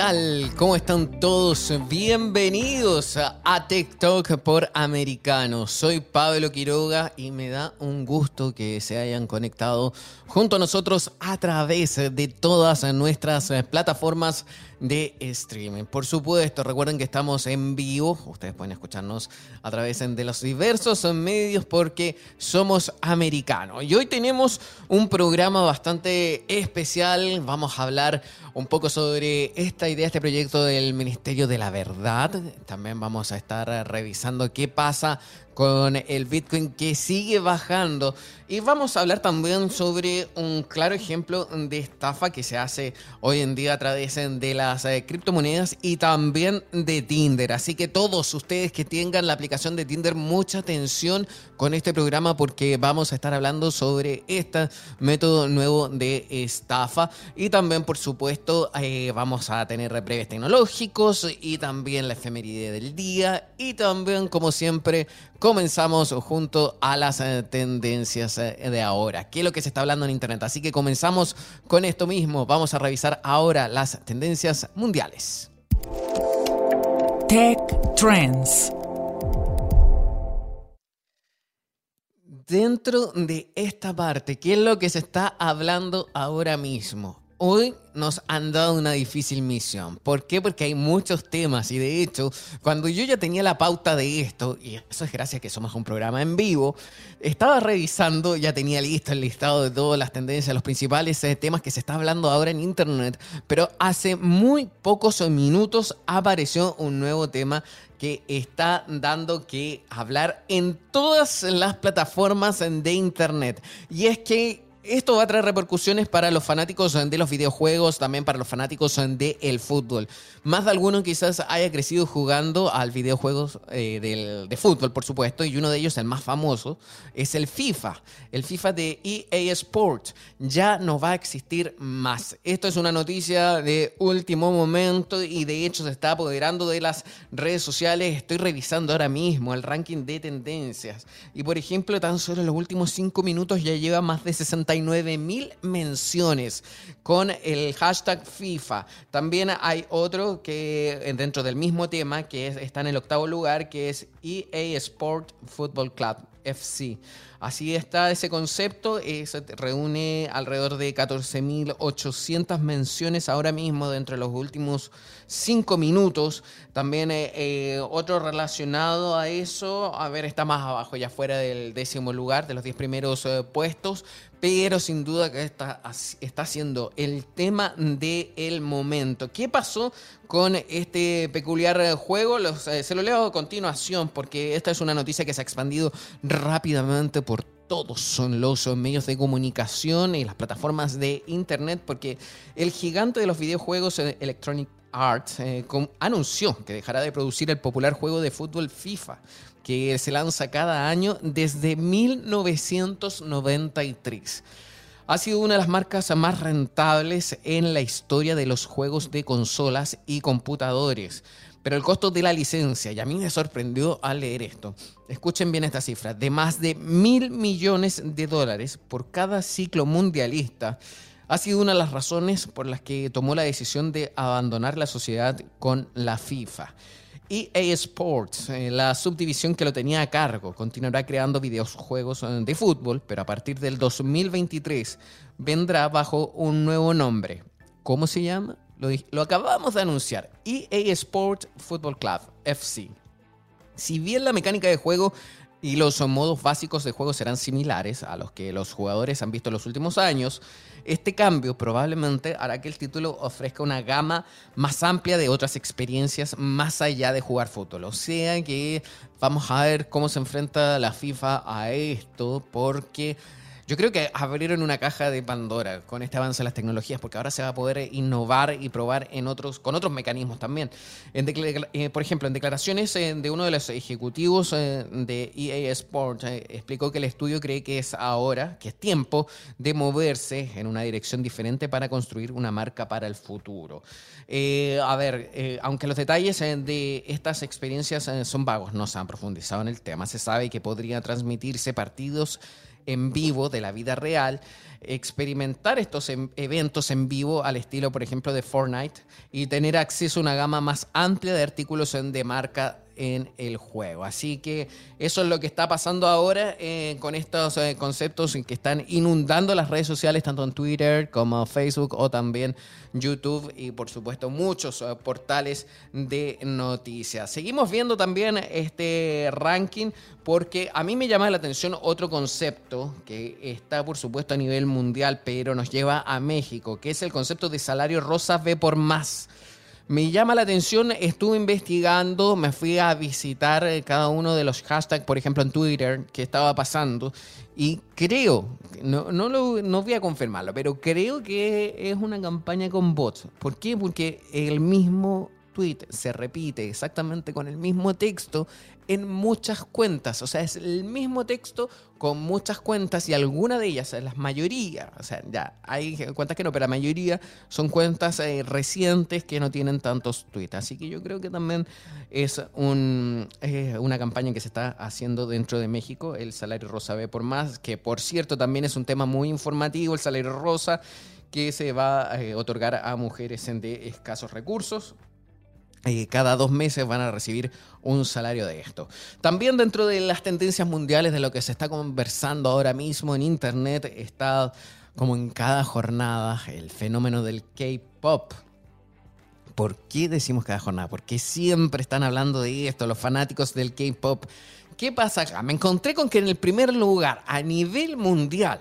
tal? ¿Cómo están todos? Bienvenidos a TikTok por Americano. Soy Pablo Quiroga y me da un gusto que se hayan conectado junto a nosotros a través de todas nuestras plataformas de streaming. Por supuesto, recuerden que estamos en vivo. Ustedes pueden escucharnos a través de los diversos medios porque somos americanos. Y hoy tenemos un programa bastante especial. Vamos a hablar un poco sobre esta idea, este proyecto del Ministerio de la Verdad. También vamos a estar revisando qué pasa con el Bitcoin que sigue bajando. Y vamos a hablar también sobre un claro ejemplo de estafa que se hace hoy en día a través de las eh, criptomonedas y también de Tinder. Así que todos ustedes que tengan la aplicación de Tinder, mucha atención con este programa porque vamos a estar hablando sobre este método nuevo de estafa. Y también, por supuesto, eh, vamos a tener breves tecnológicos y también la efeméride del día. Y también, como siempre, comenzamos junto a las eh, tendencias eh, de ahora. ¿Qué es lo que se está hablando en Internet? Así que comenzamos con esto mismo. Vamos a revisar ahora las tendencias mundiales. Tech Trends. Dentro de esta parte, ¿qué es lo que se está hablando ahora mismo? Hoy nos han dado una difícil misión. ¿Por qué? Porque hay muchos temas y de hecho, cuando yo ya tenía la pauta de esto, y eso es gracias a que somos un programa en vivo, estaba revisando, ya tenía listo el listado de todas las tendencias, los principales eh, temas que se está hablando ahora en Internet, pero hace muy pocos minutos apareció un nuevo tema que está dando que hablar en todas las plataformas de Internet. Y es que esto va a traer repercusiones para los fanáticos de los videojuegos, también para los fanáticos del fútbol. Más de alguno quizás haya crecido jugando al videojuegos eh, de fútbol, por supuesto, y uno de ellos, el más famoso, es el FIFA. El FIFA de EA Sports ya no va a existir más. Esto es una noticia de último momento y de hecho se está apoderando de las redes sociales. Estoy revisando ahora mismo el ranking de tendencias. Y por ejemplo, tan solo en los últimos cinco minutos ya lleva más de 69 mil menciones con el hashtag FIFA. También hay otro que eh, dentro del mismo tema que está en el octavo lugar, que es EA Sport Football Club, FC. Así está ese concepto, se reúne alrededor de 14.800 menciones ahora mismo dentro de los últimos cinco minutos. También eh, otro relacionado a eso, a ver, está más abajo, ya fuera del décimo lugar, de los 10 primeros puestos, pero sin duda que está, está siendo el tema del momento. ¿Qué pasó con este peculiar juego? Eh, se lo leo a continuación porque esta es una noticia que se ha expandido rápidamente por todos son los medios de comunicación y las plataformas de internet porque el gigante de los videojuegos eh, Electronic Arts eh, anunció que dejará de producir el popular juego de fútbol FIFA que se lanza cada año desde 1993. Ha sido una de las marcas más rentables en la historia de los juegos de consolas y computadores. Pero el costo de la licencia, y a mí me sorprendió al leer esto, escuchen bien esta cifra, de más de mil millones de dólares por cada ciclo mundialista, ha sido una de las razones por las que tomó la decisión de abandonar la sociedad con la FIFA. EA Sports, eh, la subdivisión que lo tenía a cargo, continuará creando videojuegos eh, de fútbol, pero a partir del 2023 vendrá bajo un nuevo nombre. ¿Cómo se llama? Lo, lo acabamos de anunciar. EA Sports Football Club, FC. Si bien la mecánica de juego y los modos básicos de juego serán similares a los que los jugadores han visto en los últimos años, este cambio probablemente hará que el título ofrezca una gama más amplia de otras experiencias más allá de jugar fútbol. O sea que vamos a ver cómo se enfrenta la FIFA a esto porque yo creo que abrieron una caja de Pandora con este avance de las tecnologías, porque ahora se va a poder innovar y probar en otros, con otros mecanismos también. Eh, por ejemplo, en declaraciones eh, de uno de los ejecutivos eh, de EA Sports, explicó que el estudio cree que es ahora, que es tiempo de moverse en una dirección diferente para construir una marca para el futuro. a ver, aunque los detalles de estas experiencias son vagos, no se han profundizado en el tema, se sabe que podría transmitirse partidos en vivo de la vida real, experimentar estos eventos en vivo al estilo, por ejemplo, de Fortnite y tener acceso a una gama más amplia de artículos de marca en el juego. Así que eso es lo que está pasando ahora eh, con estos eh, conceptos que están inundando las redes sociales, tanto en Twitter como Facebook o también YouTube y por supuesto muchos eh, portales de noticias. Seguimos viendo también este ranking porque a mí me llama la atención otro concepto que está por supuesto a nivel mundial, pero nos lleva a México, que es el concepto de salario rosa V por más. Me llama la atención, estuve investigando, me fui a visitar eh, cada uno de los hashtags, por ejemplo en Twitter, que estaba pasando, y creo, no, no, lo, no voy a confirmarlo, pero creo que es una campaña con bots. ¿Por qué? Porque el mismo tweet se repite exactamente con el mismo texto en muchas cuentas. O sea, es el mismo texto con muchas cuentas y alguna de ellas, la mayoría, o sea, ya hay cuentas que no, pero la mayoría son cuentas eh, recientes que no tienen tantos tweets. Así que yo creo que también es un, una campaña que se está haciendo dentro de México, el salario rosa B por más, que por cierto también es un tema muy informativo, el salario rosa que se va a eh, otorgar a mujeres de escasos recursos. Eh, cada dos meses van a recibir un salario de esto. También dentro de las tendencias mundiales de lo que se está conversando ahora mismo en Internet está como en cada jornada el fenómeno del K-Pop. ¿Por qué decimos cada jornada? Porque siempre están hablando de esto, los fanáticos del K-Pop. ¿Qué pasa acá? Me encontré con que en el primer lugar, a nivel mundial,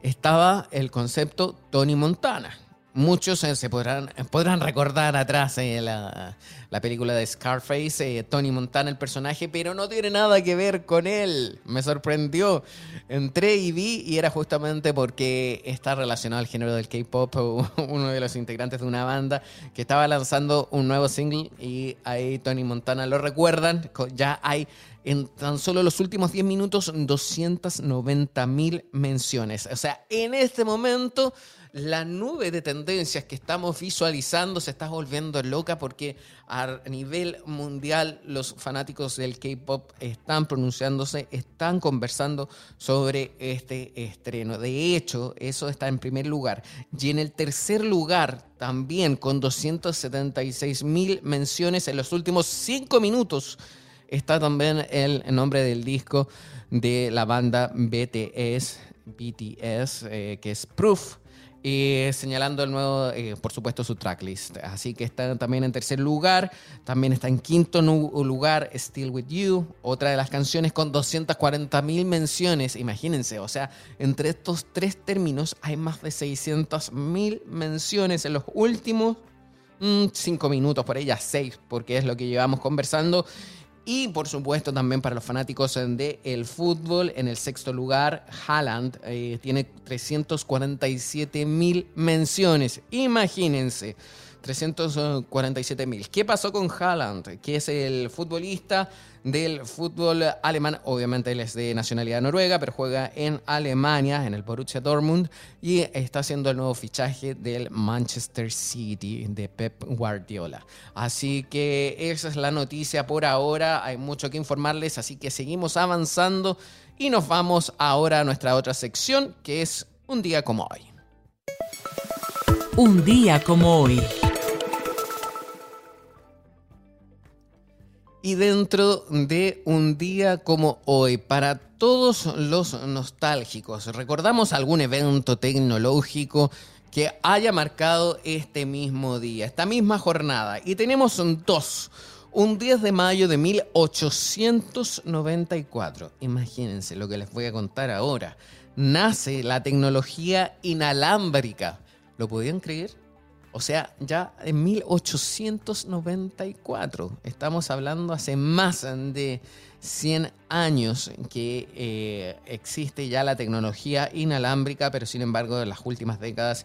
estaba el concepto Tony Montana Muchos eh, se podrán, podrán recordar atrás eh, la, película de Scarface, eh, Tony Montana el personaje, pero no tiene nada que ver con él. Me sorprendió. Entré y vi y era justamente porque está relacionado al género del K-Pop, uno de los integrantes de una banda que estaba lanzando un nuevo single y ahí Tony Montana lo recuerdan. Ya hay en tan solo los últimos 10 minutos 290 mil menciones. O sea, en este momento la nube de tendencias que estamos visualizando se está volviendo loca porque a nivel mundial los fanáticos del K-Pop están pronunciándose, están conversando sobre este estreno. De hecho, eso está en primer lugar. Y en el tercer lugar, también con 276 mil menciones en los últimos cinco minutos, está también el nombre del disco de la banda BTS, BTS, eh, que es Proof y señalando el nuevo, eh, por supuesto, su tracklist. Así que está también en tercer lugar. También está en quinto lugar Still With You, otra de las canciones con 240 mil menciones. Imagínense, o sea, entre estos tres términos hay más de 600 mil menciones en los últimos mm, cinco minutos, por ella seis, porque es lo que llevamos conversando. Y por supuesto también para los fanáticos del el fútbol, en el sexto lugar, Haaland eh, tiene 347 mil menciones. Imagínense. 347 mil. ¿Qué pasó con Haaland? Que es el futbolista del fútbol alemán. Obviamente él es de nacionalidad noruega, pero juega en Alemania, en el Borussia Dortmund, y está haciendo el nuevo fichaje del Manchester City de Pep Guardiola. Así que esa es la noticia por ahora. Hay mucho que informarles, así que seguimos avanzando y nos vamos ahora a nuestra otra sección, que es un día como hoy. Un día como hoy. Y dentro de un día como hoy, para todos los nostálgicos, ¿recordamos algún evento tecnológico que haya marcado este mismo día, esta misma jornada? Y tenemos dos. Un 10 de mayo de 1894. Imagínense lo que les voy a contar ahora. Nace la tecnología inalámbrica. ¿Lo podían creer? O sea, ya en 1894. Estamos hablando hace más de 100 años que eh, existe ya la tecnología inalámbrica, pero sin embargo en las últimas décadas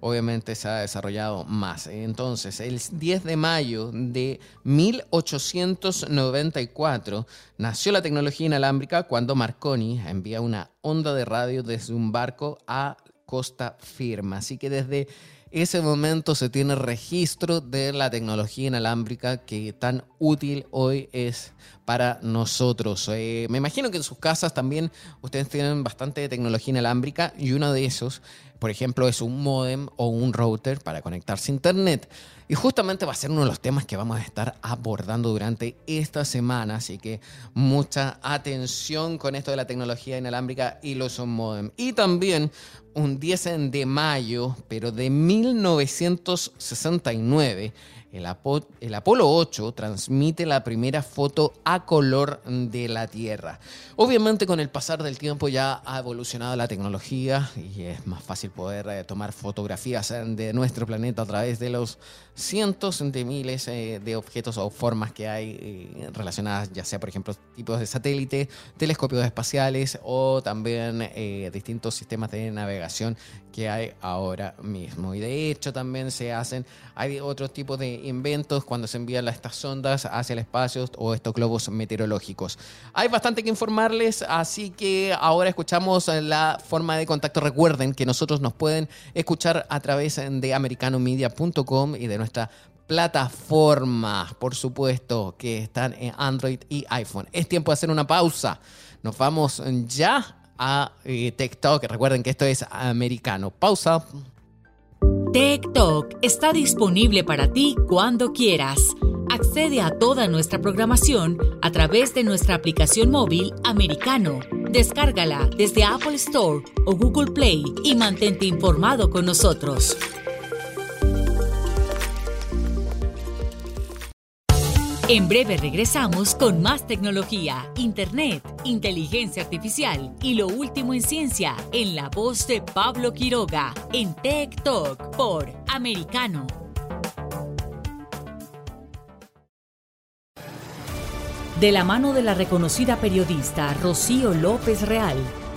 obviamente se ha desarrollado más. Entonces, el 10 de mayo de 1894 nació la tecnología inalámbrica cuando Marconi envía una onda de radio desde un barco a costa firme. Así que desde ese momento se tiene registro de la tecnología inalámbrica que tan útil hoy es para nosotros. Eh, me imagino que en sus casas también ustedes tienen bastante tecnología inalámbrica y uno de esos, por ejemplo, es un modem o un router para conectarse a Internet. Y justamente va a ser uno de los temas que vamos a estar abordando durante esta semana, así que mucha atención con esto de la tecnología inalámbrica y los modem. Y también un 10 de mayo, pero de 1969, el, Apolo 8 transmite la primera foto a color de la Tierra. Obviamente con el pasar del tiempo ya ha evolucionado la tecnología y es más fácil poder eh, tomar fotografías eh, de nuestro planeta a través de los cientos de miles eh, de objetos o formas que hay relacionadas, ya sea por ejemplo tipos de satélite, telescopios espaciales o también distintos sistemas de navegación que hay ahora mismo. Y de hecho también se hacen, hay otros tipos de inventos cuando se envían estas sondas hacia el espacio o estos globos meteorológicos. Hay bastante que informarles, así que ahora escuchamos la forma de contacto. Recuerden que nosotros nos pueden escuchar a través de americanomedia.com y de nuestra plataforma, por supuesto, que están en Android y iPhone. Es tiempo de hacer una pausa. Nos vamos ya a eh, TikTok. Recuerden que esto es americano. Pausa. TikTok está disponible para ti cuando quieras. Accede a toda nuestra programación a través de nuestra aplicación móvil americano. Descárgala desde Apple Store o Google Play y mantente informado con nosotros. En breve regresamos con más tecnología, internet, inteligencia artificial y lo último en ciencia en la voz de Pablo Quiroga en Tech Talk por Americano. De la mano de la reconocida periodista Rocío López Real,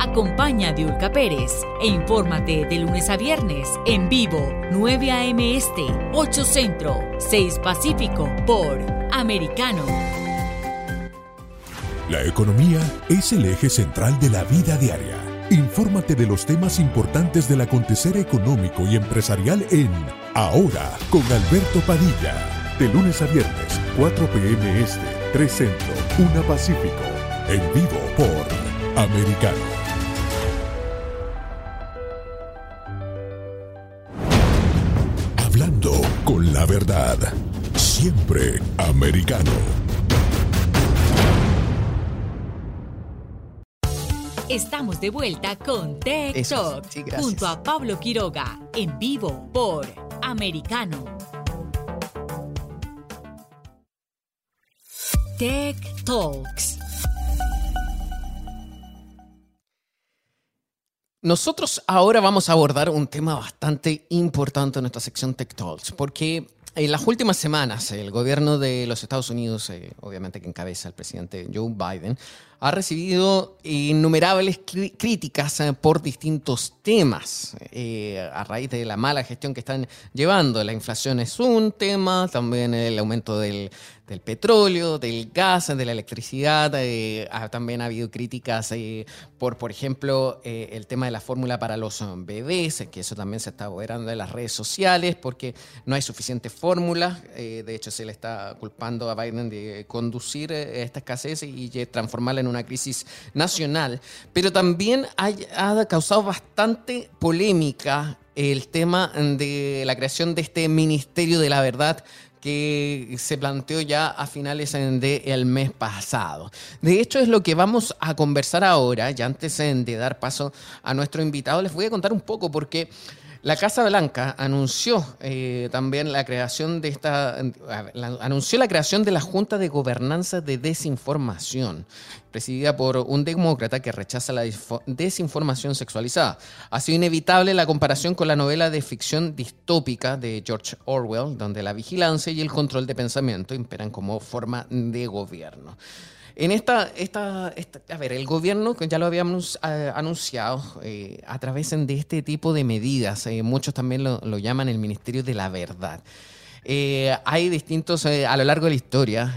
Acompaña a Diulca Pérez e infórmate de lunes a viernes en vivo 9 a.m. Este, 8 Centro, 6 Pacífico por Americano. La economía es el eje central de la vida diaria. Infórmate de los temas importantes del acontecer económico y empresarial en Ahora con Alberto Padilla de lunes a viernes, 4 p.m. Este, 3 Centro, 1 Pacífico. En vivo por Americano. La verdad. Siempre americano. Estamos de vuelta con Tech Talk junto a Pablo Quiroga en vivo por Americano. Tech Talks. Nosotros ahora vamos a abordar un tema bastante importante en nuestra sección Tech Talks, porque en las últimas semanas el gobierno de los Estados Unidos, eh, obviamente que encabeza el presidente Joe Biden, ha recibido innumerables críticas eh, por distintos temas eh, a raíz de la mala gestión que están llevando. La inflación es un tema, también el aumento del, petróleo, del gas, de la electricidad. Eh, también ha habido críticas por, por ejemplo, el tema de la fórmula para los bebés, que eso también se está apoderando de las redes sociales porque no hay suficiente fórmula. de hecho, se le está culpando a Biden de conducir esta escasez y transformarla en una crisis nacional, pero también ha, causado bastante polémica el tema de la creación de este Ministerio de la Verdad que se planteó ya a finales del mes pasado. De hecho, es lo que vamos a conversar ahora, ya antes de dar paso a nuestro invitado, les voy a contar un poco porque la Casa Blanca anunció eh, también la creación de esta, anunció la creación de la Junta de Gobernanza de Desinformación, presidida por un demócrata que rechaza la desinformación sexualizada. Ha sido inevitable la comparación con la novela de ficción distópica de George Orwell, donde la vigilancia y el control de pensamiento imperan como forma de gobierno. En esta, esta, a ver, el gobierno, ya lo habíamos eh, anunciado, eh, a través de este tipo de medidas, eh, muchos también lo, llaman el Ministerio de la Verdad. Hay distintos, a lo largo de la historia,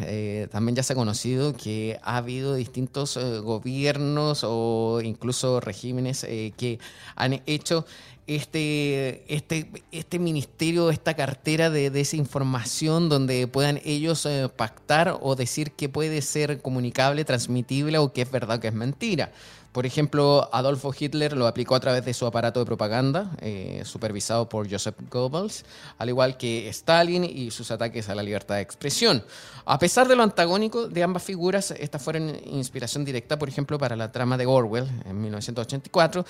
también ya se ha conocido que ha habido distintos gobiernos o incluso regímenes que han hecho este, este, este ministerio, esta cartera de desinformación donde puedan ellos eh, pactar o decir que puede ser comunicable, transmitible o que es verdad o que es mentira. Por ejemplo, Adolfo Hitler lo aplicó a través de su aparato de propaganda, eh, supervisado por Joseph Goebbels, al igual que Stalin y sus ataques a la libertad de expresión. A pesar de lo antagónico de ambas figuras, estas fueron inspiración directa, por ejemplo, para la trama de Orwell en 1984,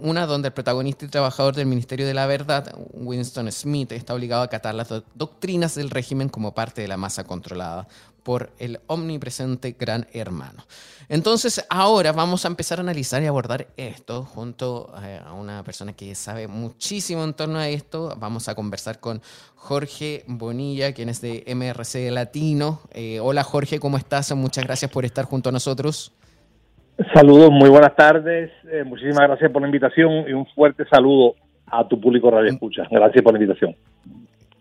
una donde el protagonista y trabajador del Ministerio de la Verdad, Winston Smith, está obligado a acatar las doctrinas del régimen como parte de la masa controlada por el omnipresente gran hermano. Entonces, ahora vamos a empezar a analizar y abordar esto junto eh, a una persona que sabe muchísimo en torno a esto. Vamos a conversar con Jorge Bonilla, quien es de MRC Latino. Eh, hola Jorge, ¿cómo estás? Muchas gracias por estar junto a nosotros. Saludos, muy buenas tardes. Eh, muchísimas gracias por la invitación y un fuerte saludo a tu público Radio Escucha. Gracias por la invitación.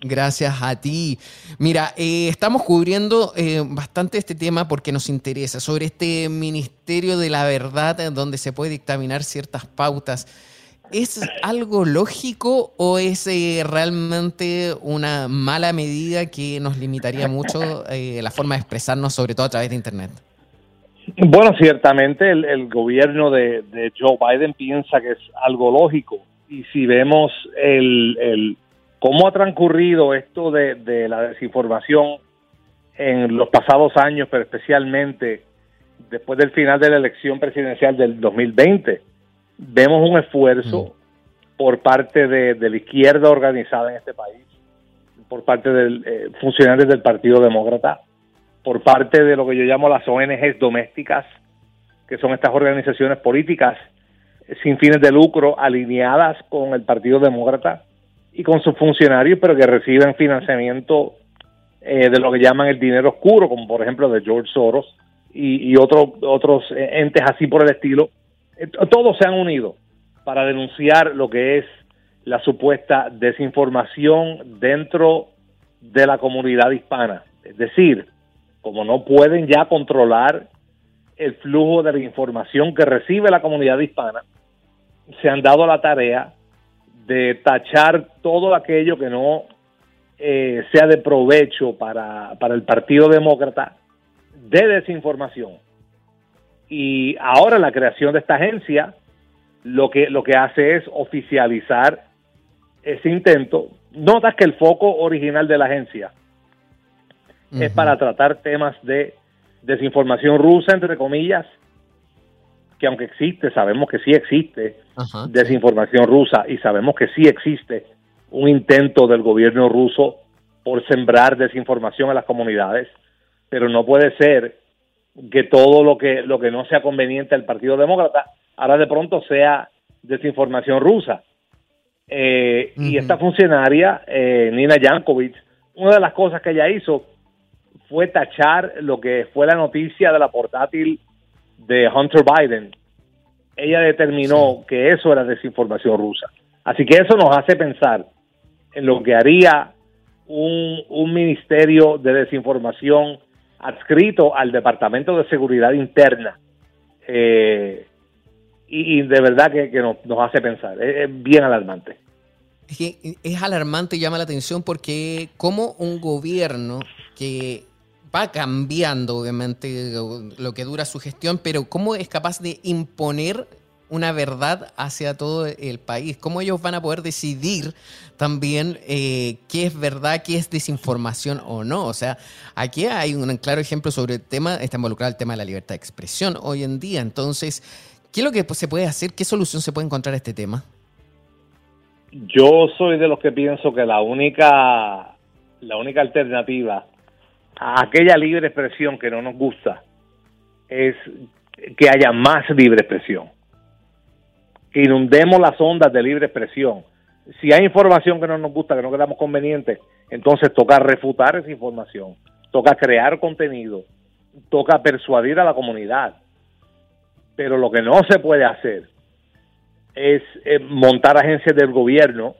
Gracias a ti. Mira, eh, estamos cubriendo eh, bastante este tema porque nos interesa, sobre este Ministerio de la Verdad eh, donde se puede dictaminar ciertas pautas. ¿Es algo lógico o es realmente una mala medida que nos limitaría mucho la forma de expresarnos, sobre todo a través de Internet? Bueno, ciertamente el, gobierno de, Joe Biden piensa que es algo lógico. Y si vemos el ¿Cómo ha transcurrido esto de, la desinformación en los pasados años, pero especialmente después del final de la elección presidencial del 2020? Vemos un esfuerzo por parte de, la izquierda organizada en este país, por parte de eh, funcionarios del Partido Demócrata, por parte de lo que yo llamo las ONGs domésticas, que son estas organizaciones políticas sin fines de lucro alineadas con el Partido Demócrata, y con sus funcionarios, pero que reciben financiamiento eh, de lo que llaman el dinero oscuro, como por ejemplo de George Soros y, otros otros entes así por el estilo. Eh, todos se han unido para denunciar lo que es la supuesta desinformación dentro de la comunidad hispana. Es decir, como no pueden ya controlar el flujo de la información que recibe la comunidad hispana, se han dado la tarea de tachar todo aquello que no eh, sea de provecho para, para el Partido Demócrata de desinformación. Y ahora la creación de esta agencia lo que, lo que hace es oficializar ese intento. Notas que el foco original de la agencia es para tratar temas de desinformación rusa, entre comillas, que aunque existe, sabemos que sí existe desinformación rusa y sabemos que sí existe un intento del gobierno ruso por sembrar desinformación a las comunidades, pero no puede ser que todo lo que lo que no sea conveniente al Partido Demócrata ahora de pronto sea desinformación rusa. Eh, y esta funcionaria, eh, Nina Yankovic, una de las cosas que ella hizo fue tachar lo que fue la noticia de la portátil de Hunter Biden. Ella determinó que eso era desinformación rusa. Así que eso nos hace pensar en lo que haría un, un ministerio de desinformación adscrito al Departamento de Seguridad Interna. Eh, y, de verdad que, nos, hace pensar. Es, bien alarmante. Es, es alarmante y llama la atención porque como un gobierno que va cambiando, obviamente, lo que dura su gestión, pero cómo es capaz de imponer una verdad hacia todo el país. ¿Cómo ellos van a poder decidir también eh, qué es verdad, qué es desinformación o no? O sea, aquí hay un claro ejemplo sobre el tema, está involucrado el tema de la libertad de expresión hoy en día. Entonces, ¿qué es lo que se puede hacer? ¿Qué solución se puede encontrar a este tema? Yo soy de los que pienso que la única, la única alternativa aquella libre expresión que no nos gusta es que haya más libre expresión que inundemos las ondas de libre expresión. Si hay información que no nos gusta, que no quedamos convenientes, entonces toca refutar esa información, toca crear contenido, toca persuadir a la comunidad. Pero lo que no se puede hacer es eh, montar agencias del gobierno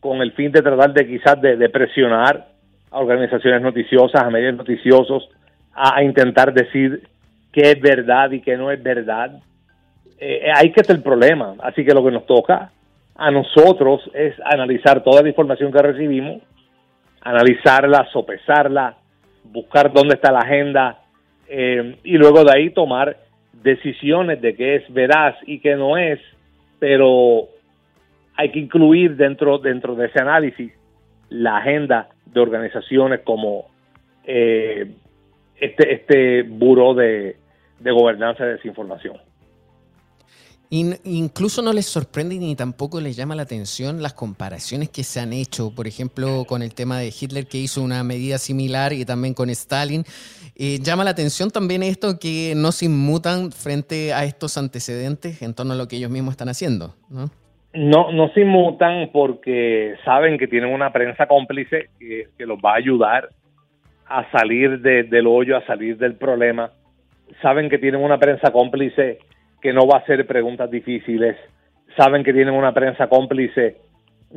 con el fin de tratar de quizás de, presionar a organizaciones noticiosas, a medios noticiosos, a intentar decir qué es verdad y qué no es verdad eh, ahí que está el problema. Así que lo que nos toca a nosotros es analizar toda la información que recibimos, analizarla, sopesarla, buscar dónde está la agenda eh, y luego de ahí tomar decisiones de qué es veraz y qué no es, pero hay que incluir dentro, dentro de ese análisis la agenda de organizaciones como eh, este, este Buró de, de Gobernanza de Desinformación incluso no les sorprende ni tampoco les llama la atención las comparaciones que se han hecho, por ejemplo, con el tema de Hitler que hizo una medida similar y también con Stalin. Eh, llama la atención también esto que no se inmutan frente a estos antecedentes en torno a lo que ellos mismos están haciendo, ¿no? No, no se inmutan porque saben que tienen una prensa cómplice que, los va a ayudar a salir del hoyo, a salir del problema. Saben que tienen una prensa cómplice que no va a hacer preguntas difíciles, saben que tienen una prensa cómplice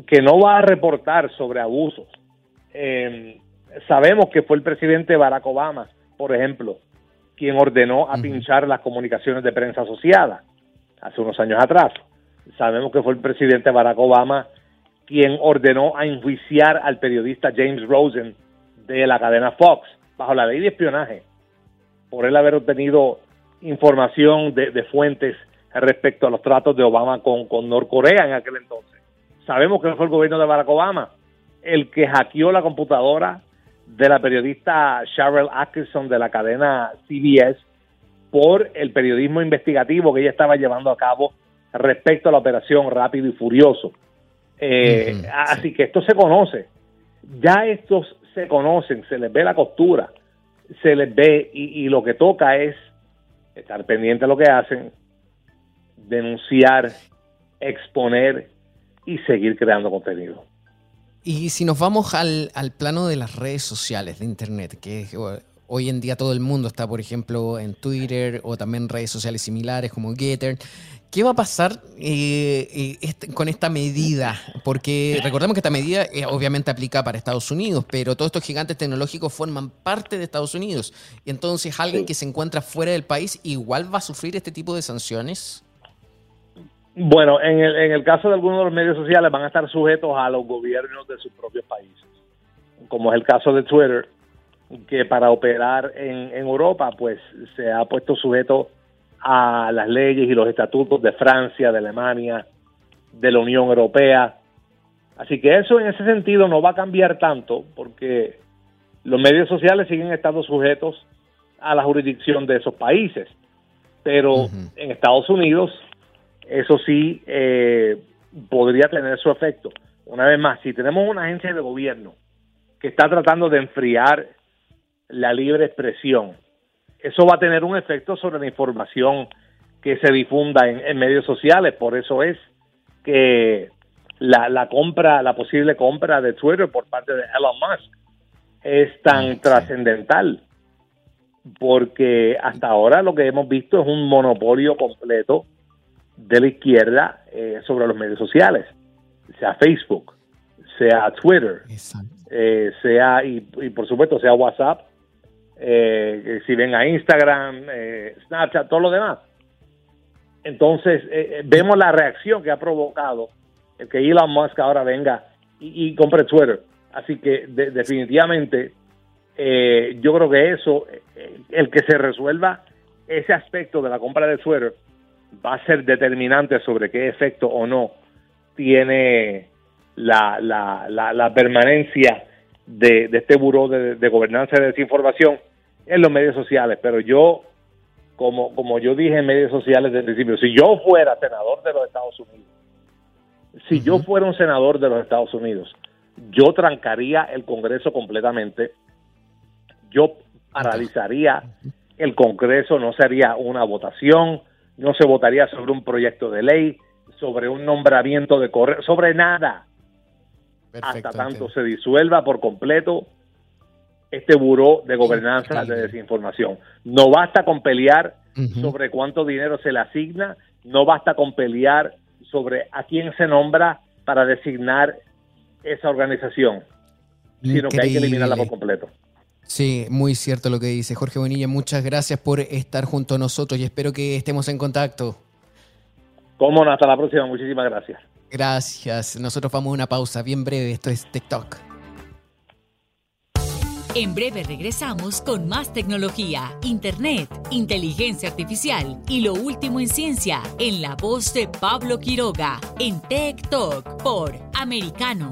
que no va a reportar sobre abusos. Eh, sabemos que fue el presidente Barack Obama, por ejemplo, quien ordenó a pinchar las comunicaciones de prensa asociada hace unos años atrás. Sabemos que fue el presidente Barack Obama quien ordenó a enjuiciar al periodista James Rosen de la cadena Fox bajo la ley de espionaje por él haber obtenido información de, fuentes respecto a los tratos de Obama con, con Norcorea en aquel entonces. Sabemos que fue el gobierno de Barack Obama el que hackeó la computadora de la periodista Cheryl Atkinson de la cadena CBS por el periodismo investigativo que ella estaba llevando a cabo respecto a la operación Rápido y Furioso. Eh, así que esto se conoce. Ya estos se conocen, se les ve la costura, se les ve y lo que toca es estar pendiente de lo que hacen, denunciar, exponer y seguir creando contenido. Y si nos vamos al, al plano de las redes sociales, de Internet, que hoy en día todo el mundo está, por ejemplo, en Twitter o también redes sociales similares como Getter, ¿Qué va a pasar eh, eh, este, con esta medida? Porque recordemos que esta medida eh, obviamente aplica para Estados Unidos, pero todos estos gigantes tecnológicos forman parte de Estados Unidos. Y entonces alguien que se encuentra fuera del país igual va a sufrir este tipo de sanciones. Bueno, en el, en el caso de algunos de los medios sociales van a estar sujetos a los gobiernos de sus propios países, como es el caso de Twitter, que para operar en, en Europa pues se ha puesto sujeto a las leyes y los estatutos de Francia, de Alemania, de la Unión Europea. Así que eso en ese sentido no va a cambiar tanto porque los medios sociales siguen estando sujetos a la jurisdicción de esos países. Pero en Estados Unidos, eso sí eh, podría tener su efecto. Una vez más, si tenemos una agencia de gobierno que está tratando de enfriar la libre expresión, eso va a tener un efecto sobre la información que se difunda en, medios sociales. Por eso es que la, la, compra, la posible compra de Twitter por parte de Elon Musk es tan trascendental porque hasta ahora lo que hemos visto es un monopolio completo de la izquierda eh, sobre los medios sociales, sea Facebook, sea Twitter, eh, sea y, por supuesto sea WhatsApp, eh, si ven a Instagram, Snapchat, todo lo demás. Entonces vemos la reacción que ha provocado el que Elon Musk ahora venga y, y compre Twitter Así que definitivamente eh, yo creo que eso, eh, el que se resuelva ese aspecto de la compra de suero va a ser determinante sobre qué efecto o no tiene la, la, permanencia de, este buró de, gobernanza de desinformación en los medios sociales. Pero yo, como, como yo dije en medios sociales desde el principio, si yo fuera senador de los Estados Unidos, si yo fuera un senador de los Estados Unidos, yo trancaría el Congreso completamente, yo paralizaría el Congreso, no sería una votación, no se votaría sobre un proyecto de ley, sobre un nombramiento de correo, sobre nada, hasta tanto se disuelva por completo este buró de gobernanza de desinformación. No basta con pelear sobre cuánto dinero se le asigna, no basta con pelear sobre a quién se nombra para designar esa organización, sino que hay que eliminarla por completo. Sí, muy cierto lo que dice Jorge Bonilla. Muchas gracias por estar junto a nosotros y espero que estemos en contacto. Cómo no, hasta la próxima. Muchísimas gracias. Gracias. Nosotros vamos a una pausa bien breve. Esto es TikTok. En breve regresamos con más tecnología, internet, inteligencia artificial y lo último en ciencia en la voz de Pablo Quiroga en Tech Talk por Americano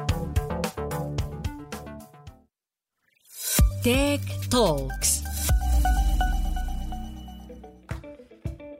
Tech Talks.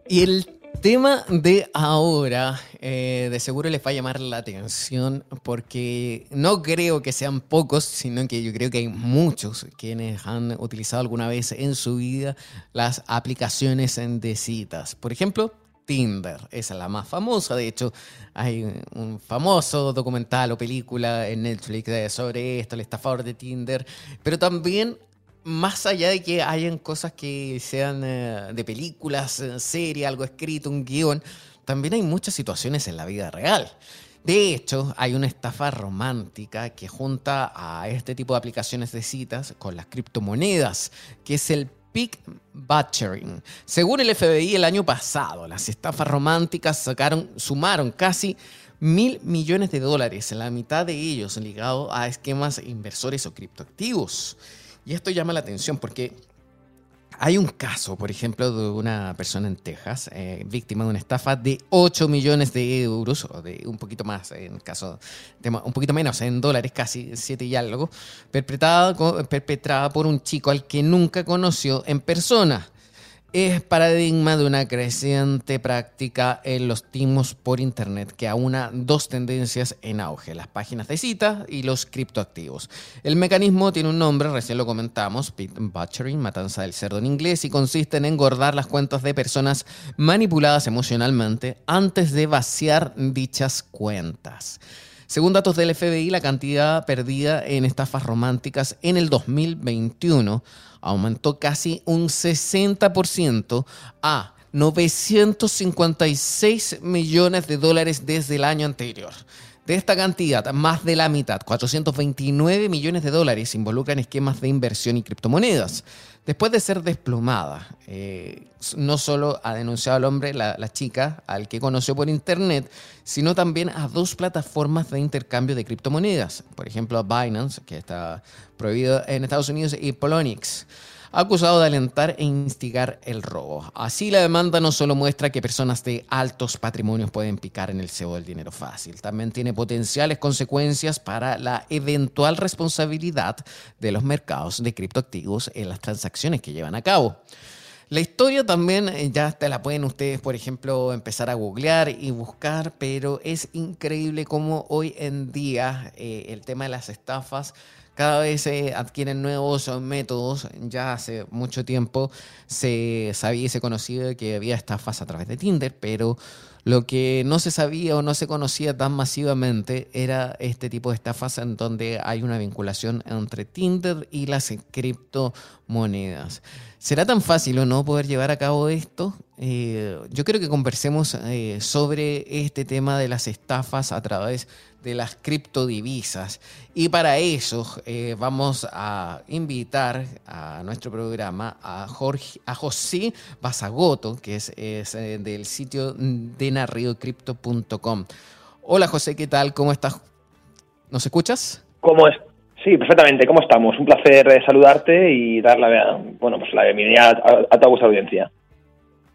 Y el tema de ahora, eh, de seguro les va a llamar la atención porque no creo que sean pocos, sino que yo creo que hay muchos quienes han utilizado alguna vez en su vida las aplicaciones de citas. Por ejemplo, Tinder, esa es la más famosa. De hecho, hay un famoso documental o película en Netflix sobre esto, el estafador de Tinder. Pero también más allá de que hayan cosas que sean eh, de películas, eh, serie, algo escrito, un guion, también hay muchas situaciones en la vida real. De hecho, hay una estafa romántica que junta a este tipo de aplicaciones de citas con las criptomonedas, que es el Peak Butchering. Según el FBI, el año pasado, las estafas románticas sumaron casi mil millones de dólares, la mitad de ellos ligados a esquemas inversores o criptoactivos. Y esto llama la atención porque hay un caso, por ejemplo, de una persona en Texas, eh, víctima de una estafa de 8 millones de euros, o de un poquito más, en caso, de, un poquito menos, en dólares, casi 7 y algo, perpetrada, perpetrada por un chico al que nunca conoció en persona es paradigma de una creciente práctica en los timos por Internet que aúna dos tendencias en auge, las páginas de cita y los criptoactivos. El mecanismo tiene un nombre, recién lo comentamos, pit butchering, matanza del cerdo en inglés, y consiste en engordar las cuentas de personas manipuladas emocionalmente antes de vaciar dichas cuentas. Según datos del FBI, la cantidad perdida en estafas románticas en el 2021 aumentó casi un 60% a 956 millones de dólares desde el año anterior. De esta cantidad, más de la mitad, 429 millones de dólares, involucran esquemas de inversión y criptomonedas. Después de ser desplomada, eh, no solo ha denunciado al hombre, la, chica, al que conoció por internet, sino también a dos plataformas de intercambio de criptomonedas. Por ejemplo, Binance, que está prohibido en Estados Unidos, y Polonix acusado de alentar e instigar el robo. Así la demanda no solo muestra que personas de altos patrimonios pueden picar en el cebo del dinero fácil, también tiene potenciales consecuencias para la eventual responsabilidad de los mercados de criptoactivos en las transacciones que llevan a cabo. La historia también eh, ya te la pueden ustedes, por ejemplo, empezar a googlear y buscar, pero es increíble cómo hoy en día eh, el tema de las estafas cada vez se adquieren nuevos métodos. Ya hace mucho tiempo se sabía y se conocía que había estafas a través de Tinder, pero lo que no se sabía o no se conocía tan masivamente era este tipo de estafas en donde hay una vinculación entre Tinder y las criptomonedas. ¿Será tan fácil o no poder llevar a cabo esto? Eh, yo creo que conversemos eh, sobre este tema de las estafas a través de las criptodivisas. Y para eso eh, vamos a invitar a nuestro programa a, Jorge, a José Basagoto, que es, del sitio denarriocrypto.com. Hola José, ¿qué tal? ¿Cómo estás? ¿Nos escuchas? ¿Cómo es? Sí, perfectamente. ¿Cómo estamos? Un placer eh, saludarte y dar la, bueno, pues la bienvenida a, toda vuestra audiencia.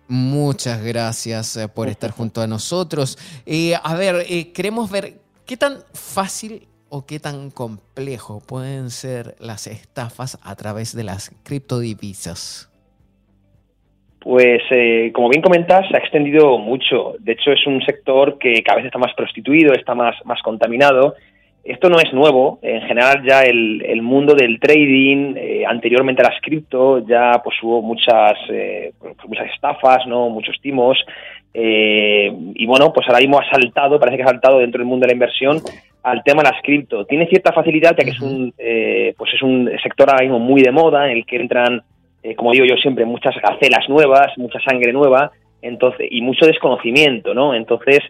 Muchas gracias eh, por estar junto a nosotros. Eh, a ver, queremos ver qué tan fácil o qué tan complejo pueden ser las estafas a través de las criptodivisas. Pues, como bien comentas, se ha extendido mucho. De hecho, es un sector que cada vez está más prostituido, está más, más contaminado esto no es nuevo, en general ya el, mundo del trading, eh, anteriormente a las cripto, ya pues hubo muchas, eh, muchas estafas, ¿no? muchos timos, eh, y bueno, pues ahora mismo ha saltado, parece que ha saltado dentro del mundo de la inversión al tema de las cripto. Tiene cierta facilidad ya que es un, pues es un sector ahora mismo muy de moda, en el que entran, como digo yo siempre, muchas gacelas nuevas, mucha sangre nueva, entonces, y mucho desconocimiento, ¿no? Entonces,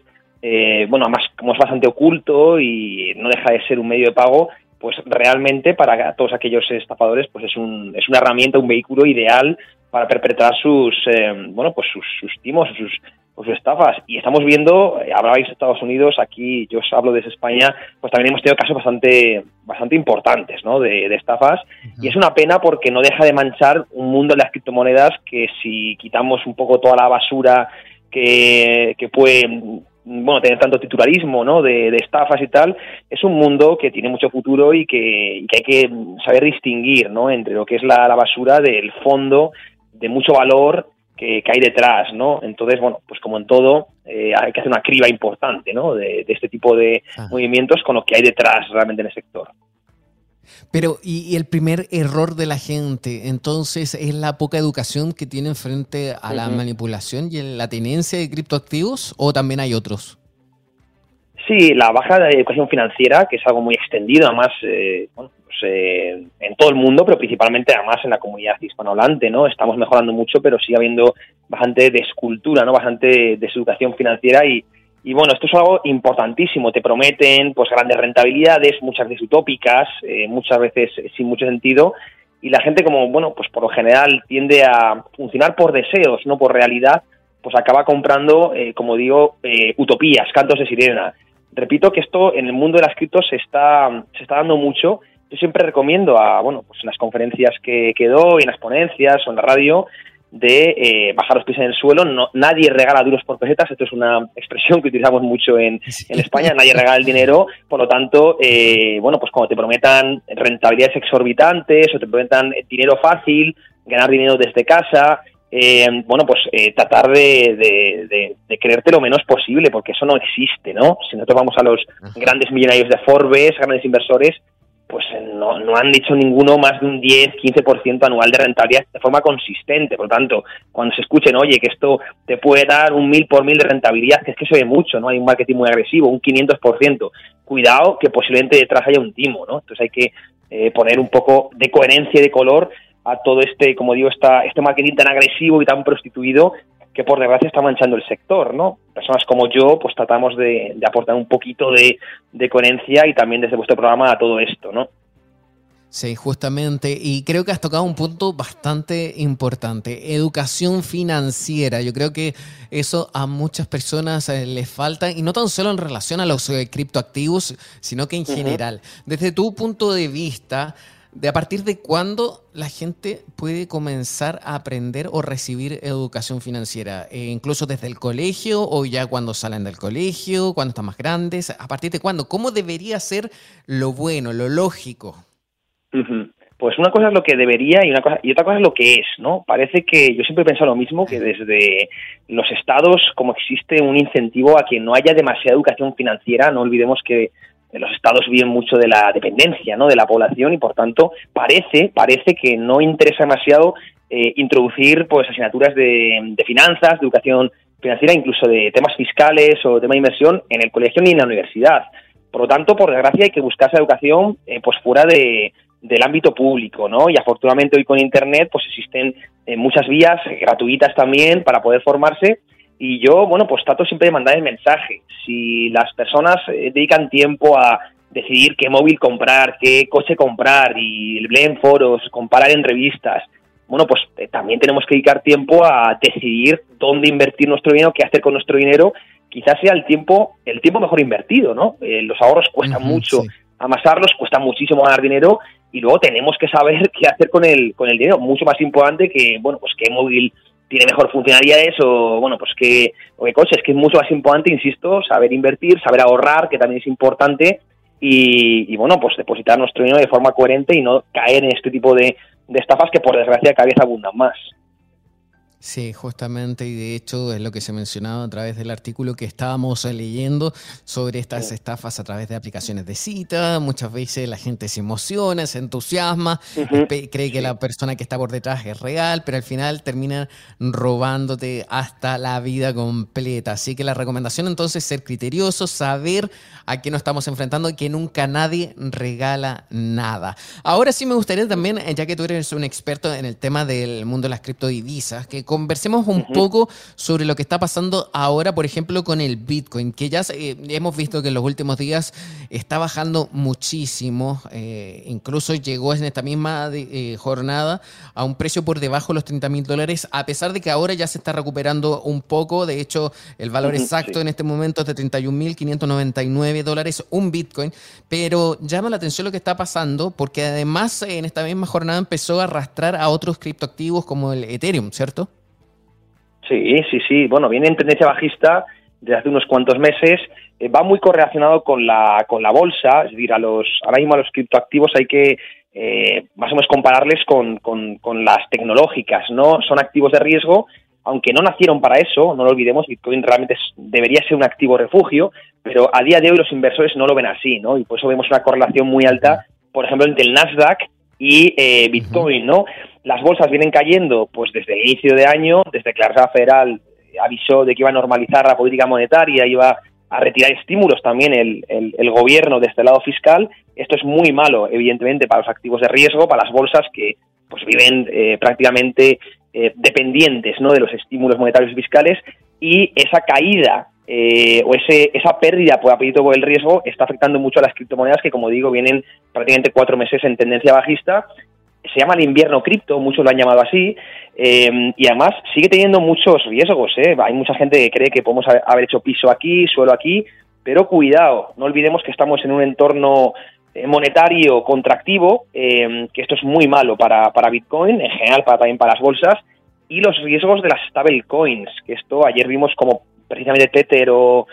eh, bueno, además como es bastante oculto y no deja de ser un medio de pago, pues realmente para todos aquellos estafadores pues es, un, es una herramienta, un vehículo ideal para perpetrar sus, eh, bueno, pues sus, sus timos, sus, o sus estafas. Y estamos viendo, eh, hablabais de Estados Unidos, aquí yo os hablo desde España, pues también hemos tenido casos bastante, bastante importantes ¿no? de, estafas. Y es una pena porque no deja de manchar un mundo de las criptomonedas que si quitamos un poco toda la basura que, que puede bueno, tener tanto titularismo, ¿no? De, estafas y tal, es un mundo que tiene mucho futuro y que, hay que saber distinguir, ¿no? Entre lo que es la, basura del fondo de mucho valor que, hay detrás, ¿no? Entonces, bueno, pues como en todo, eh, hay que hacer una criba importante, ¿no? De, este tipo de ah. movimientos con lo que hay detrás realmente en el sector. Pero, ¿y, el primer error de la gente? Entonces, ¿es la poca educación que tienen frente a la manipulación y la tenencia de criptoactivos o también hay otros? Sí, la baja de educación financiera, que es algo muy extendido, además, eh, pues, eh, en todo el mundo, pero principalmente además en la comunidad hispanohablante, ¿no? Estamos mejorando mucho, pero sigue habiendo bastante descultura, ¿no? Bastante deseducación financiera y, y bueno, esto es algo importantísimo. Te prometen pues grandes rentabilidades, muchas veces utópicas, eh, muchas veces sin mucho sentido. Y la gente, como bueno, pues por lo general tiende a funcionar por deseos, no por realidad, pues acaba comprando, eh, como digo, eh, utopías, cantos de sirena. Repito que esto en el mundo de las criptos se está, se está dando mucho. Yo siempre recomiendo a, bueno, pues en las conferencias que doy, en las ponencias o en la radio, de eh, bajar los pies en el suelo. No, nadie regala duros por pesetas, esto es una expresión que utilizamos mucho en, en España, nadie regala el dinero, por lo tanto, eh, bueno, pues cuando te prometan rentabilidades exorbitantes o te prometan dinero fácil, ganar dinero desde casa, eh, bueno, pues tratar de, de, creerte lo menos posible, porque eso no existe, ¿no? Si nosotros vamos a los grandes millonarios de Forbes, grandes inversores, pues no, no han dicho ninguno más de un 10, 15% anual de rentabilidad de forma consistente. Por lo tanto, cuando se escuchen, oye, que esto te puede dar un mil por mil de rentabilidad, que es que se ve mucho, ¿no? Hay un marketing muy agresivo, un 500%. Cuidado que posiblemente detrás haya un timo, ¿no? Entonces hay que eh, poner un poco de coherencia y de color a todo este, como digo, esta, este marketing tan agresivo y tan prostituido que por desgracia está manchando el sector, ¿no? Personas como yo, pues tratamos de, aportar un poquito de, coherencia y también desde vuestro programa a todo esto, ¿no? Sí, justamente. Y creo que has tocado un punto bastante importante. Educación financiera. Yo creo que eso a muchas personas eh, les falta, y no tan solo en relación a los eh, criptoactivos, sino que en general. Desde tu punto de vista, de a partir de cuándo la gente puede comenzar a aprender o recibir educación financiera, eh, incluso desde el colegio o ya cuando salen del colegio, cuando están más grandes, a partir de cuándo, cómo debería ser lo bueno, lo lógico. Pues una cosa es lo que debería y, una cosa, y otra cosa es lo que es, ¿no? Parece que yo siempre he pensado lo mismo, que desde los estados, como existe un incentivo a que no haya demasiada educación financiera, no olvidemos que los estados viven mucho de la dependencia ¿no? de la población y por tanto parece parece que no interesa demasiado eh, introducir pues asignaturas de, finanzas de educación financiera incluso de temas fiscales o tema de inversión en el colegio ni en la universidad por lo tanto por desgracia hay que buscar esa educación eh, pues fuera de, del ámbito público no y afortunadamente hoy con internet pues existen eh, muchas vías gratuitas también para poder formarse y yo, bueno, pues trato siempre de mandar el mensaje. Si las personas eh, dedican tiempo a decidir qué móvil comprar, qué coche comprar y leen en foros, comparar en revistas, bueno, pues eh, también tenemos que dedicar tiempo a decidir dónde invertir nuestro dinero, qué hacer con nuestro dinero. Quizás sea el tiempo, el tiempo mejor invertido, ¿no? Eh, los ahorros cuestan mucho amasarlos, cuesta muchísimo ganar dinero y luego tenemos que saber qué hacer con el, con el dinero. Mucho más importante que, bueno, pues qué móvil tiene mejor funcionalidades o, bueno, pues que, o que coches, que es mucho más importante, insisto, saber invertir, saber ahorrar, que también es importante, y, bueno, pues depositar nuestro dinero de forma coherente y no caer en este tipo de, de estafas que por desgracia cada vez abundan más. Sí, justamente, y de hecho es lo que se mencionaba a través del artículo que estábamos leyendo sobre estas estafas a través de aplicaciones de cita. Muchas veces la gente se emociona, se entusiasma, cree que la persona que está por detrás es real, pero al final termina robándote hasta la vida completa. Así que la recomendación entonces es ser criterioso, saber a qué nos estamos enfrentando y que nunca nadie regala nada. Ahora sí me gustaría también, ya que tú eres un experto en el tema del mundo de las criptodivisas, que conversemos un poco sobre lo que está pasando ahora, por ejemplo, con el Bitcoin, que ya hemos visto que en los últimos días está bajando muchísimo, eh, incluso llegó en esta misma eh, jornada a un precio por debajo de los 30 mil dólares, a pesar de que ahora ya se está recuperando un poco, de hecho el valor exacto en este momento es de 31 mil 599 dólares un Bitcoin, pero llama la atención lo que está pasando porque además en esta misma jornada empezó a arrastrar a otros criptoactivos como el Ethereum, ¿cierto? Sí, sí, sí. Bueno, viene en tendencia bajista desde hace unos cuantos meses. Eh, va muy correlacionado con la, con la bolsa, es decir, a los, ahora mismo a los criptoactivos hay que eh, más o menos compararles con, con, con, las tecnológicas, ¿no? Son activos de riesgo, aunque no nacieron para eso, no lo olvidemos, Bitcoin realmente debería ser un activo refugio, pero a día de hoy los inversores no lo ven así, ¿no? Y por eso vemos una correlación muy alta, por ejemplo, entre el Nasdaq y eh, Bitcoin, ¿no? Las bolsas vienen cayendo pues desde el inicio de año, desde que la Reserva Federal avisó de que iba a normalizar la política monetaria, iba a retirar estímulos también el, el, gobierno de este lado fiscal. Esto es muy malo, evidentemente, para los activos de riesgo, para las bolsas que pues viven eh, prácticamente eh, dependientes ¿no? de los estímulos monetarios y fiscales y esa caída eh, o ese, esa pérdida por apetito por el riesgo está afectando mucho a las criptomonedas que, como digo, vienen prácticamente cuatro meses en tendencia bajista. Se llama el invierno cripto, muchos lo han llamado así, eh, y además sigue teniendo muchos riesgos. ¿eh? Hay mucha gente que cree que podemos haber hecho piso aquí, suelo aquí, pero cuidado, no olvidemos que estamos en un entorno monetario contractivo, que esto es muy malo para, para Bitcoin, en general para, también para las bolsas, y los riesgos de las stablecoins, que esto ayer vimos como precisamente Tether o,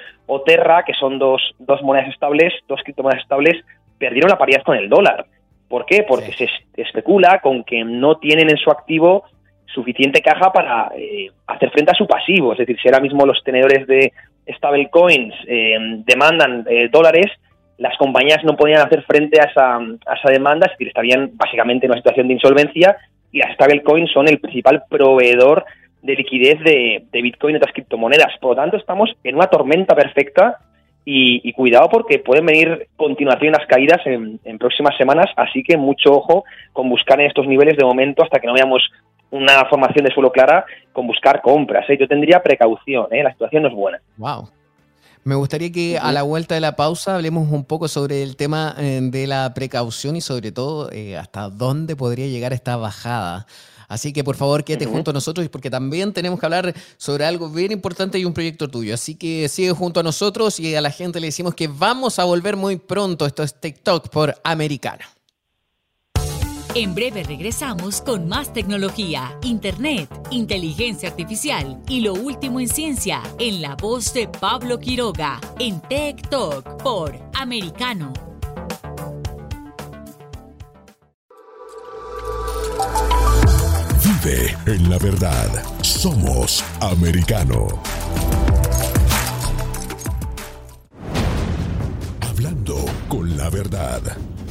Terra, que son dos, dos monedas estables, dos criptomonedas estables, perdieron la paridad con el dólar. ¿Por qué? Porque se especula con que no tienen en su activo suficiente caja para eh, hacer frente a su pasivo. Es decir, si ahora mismo los tenedores de stablecoins eh, demandan eh, dólares, las compañías no podían hacer frente a esa, a esa demanda, es decir, estarían básicamente en una situación de insolvencia y las stablecoins son el principal proveedor de liquidez de, Bitcoin y otras criptomonedas. Por lo tanto, estamos en una tormenta perfecta y, cuidado porque pueden venir continuación las caídas en, próximas semanas, así que mucho ojo con buscar en estos niveles de momento hasta que no veamos una formación de suelo clara con buscar compras. ¿eh? Yo tendría precaución, ¿eh? la situación no es buena. Wow. Me gustaría que a la vuelta de la pausa hablemos un poco sobre el tema eh, de la precaución y sobre todo hasta dónde podría llegar esta bajada. Así que por favor quédate junto a nosotros porque también tenemos que hablar sobre algo bien importante y un proyecto tuyo. Así que sigue junto a nosotros y a la gente le decimos que vamos a volver muy pronto. Esto es TikTok por Americana. En breve regresamos con más tecnología, internet, inteligencia artificial y lo último en ciencia en la voz de Pablo Quiroga en Tech Talk por Americano. En la verdad. Somos americano. Hablando con la verdad.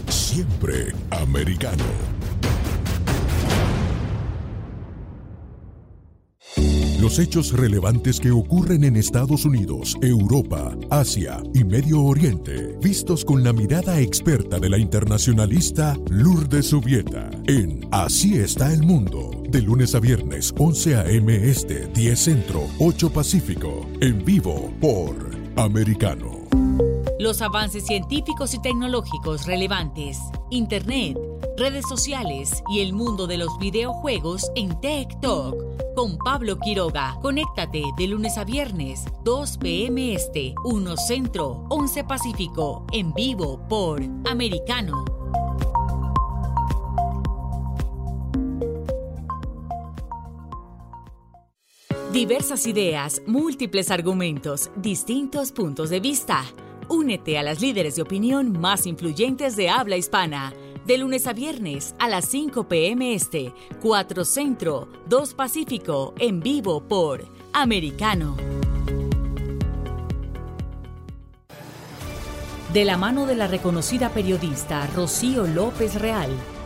Siempre americano. Los hechos relevantes que ocurren en Estados Unidos, Europa, Asia y Medio Oriente, vistos con la mirada experta de la internacionalista Lourdes Subieta, en Así está el mundo de lunes a viernes, 11 a.m. Este, 10 Centro, 8 Pacífico. En vivo por Americano. Los avances científicos y tecnológicos relevantes, Internet, redes sociales y el mundo de los videojuegos en Tech Talk. Con Pablo Quiroga, conéctate de lunes a viernes, 2 p.m. Este, 1 Centro, 11 Pacífico, en vivo por Americano. Diversas ideas, múltiples argumentos, distintos puntos de vista. Únete a las líderes de opinión más influyentes de habla hispana. De lunes a viernes a las 5 p.m. Este, 4 Centro, 2 Pacífico, en vivo por Americano. De la mano de la reconocida periodista Rocío López Real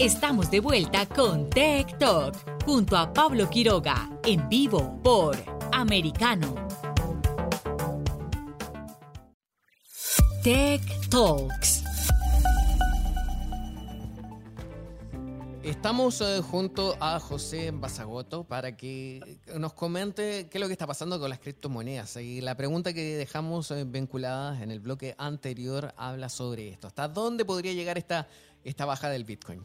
Estamos de vuelta con Tech Talk junto a Pablo Quiroga en vivo por Americano. Tech Talks. Estamos eh, junto a José Basagoto para que nos comente qué es lo que está pasando con las criptomonedas. Y la pregunta que dejamos eh, vinculada en el bloque anterior habla sobre esto. ¿Hasta dónde podría llegar esta, esta baja del Bitcoin?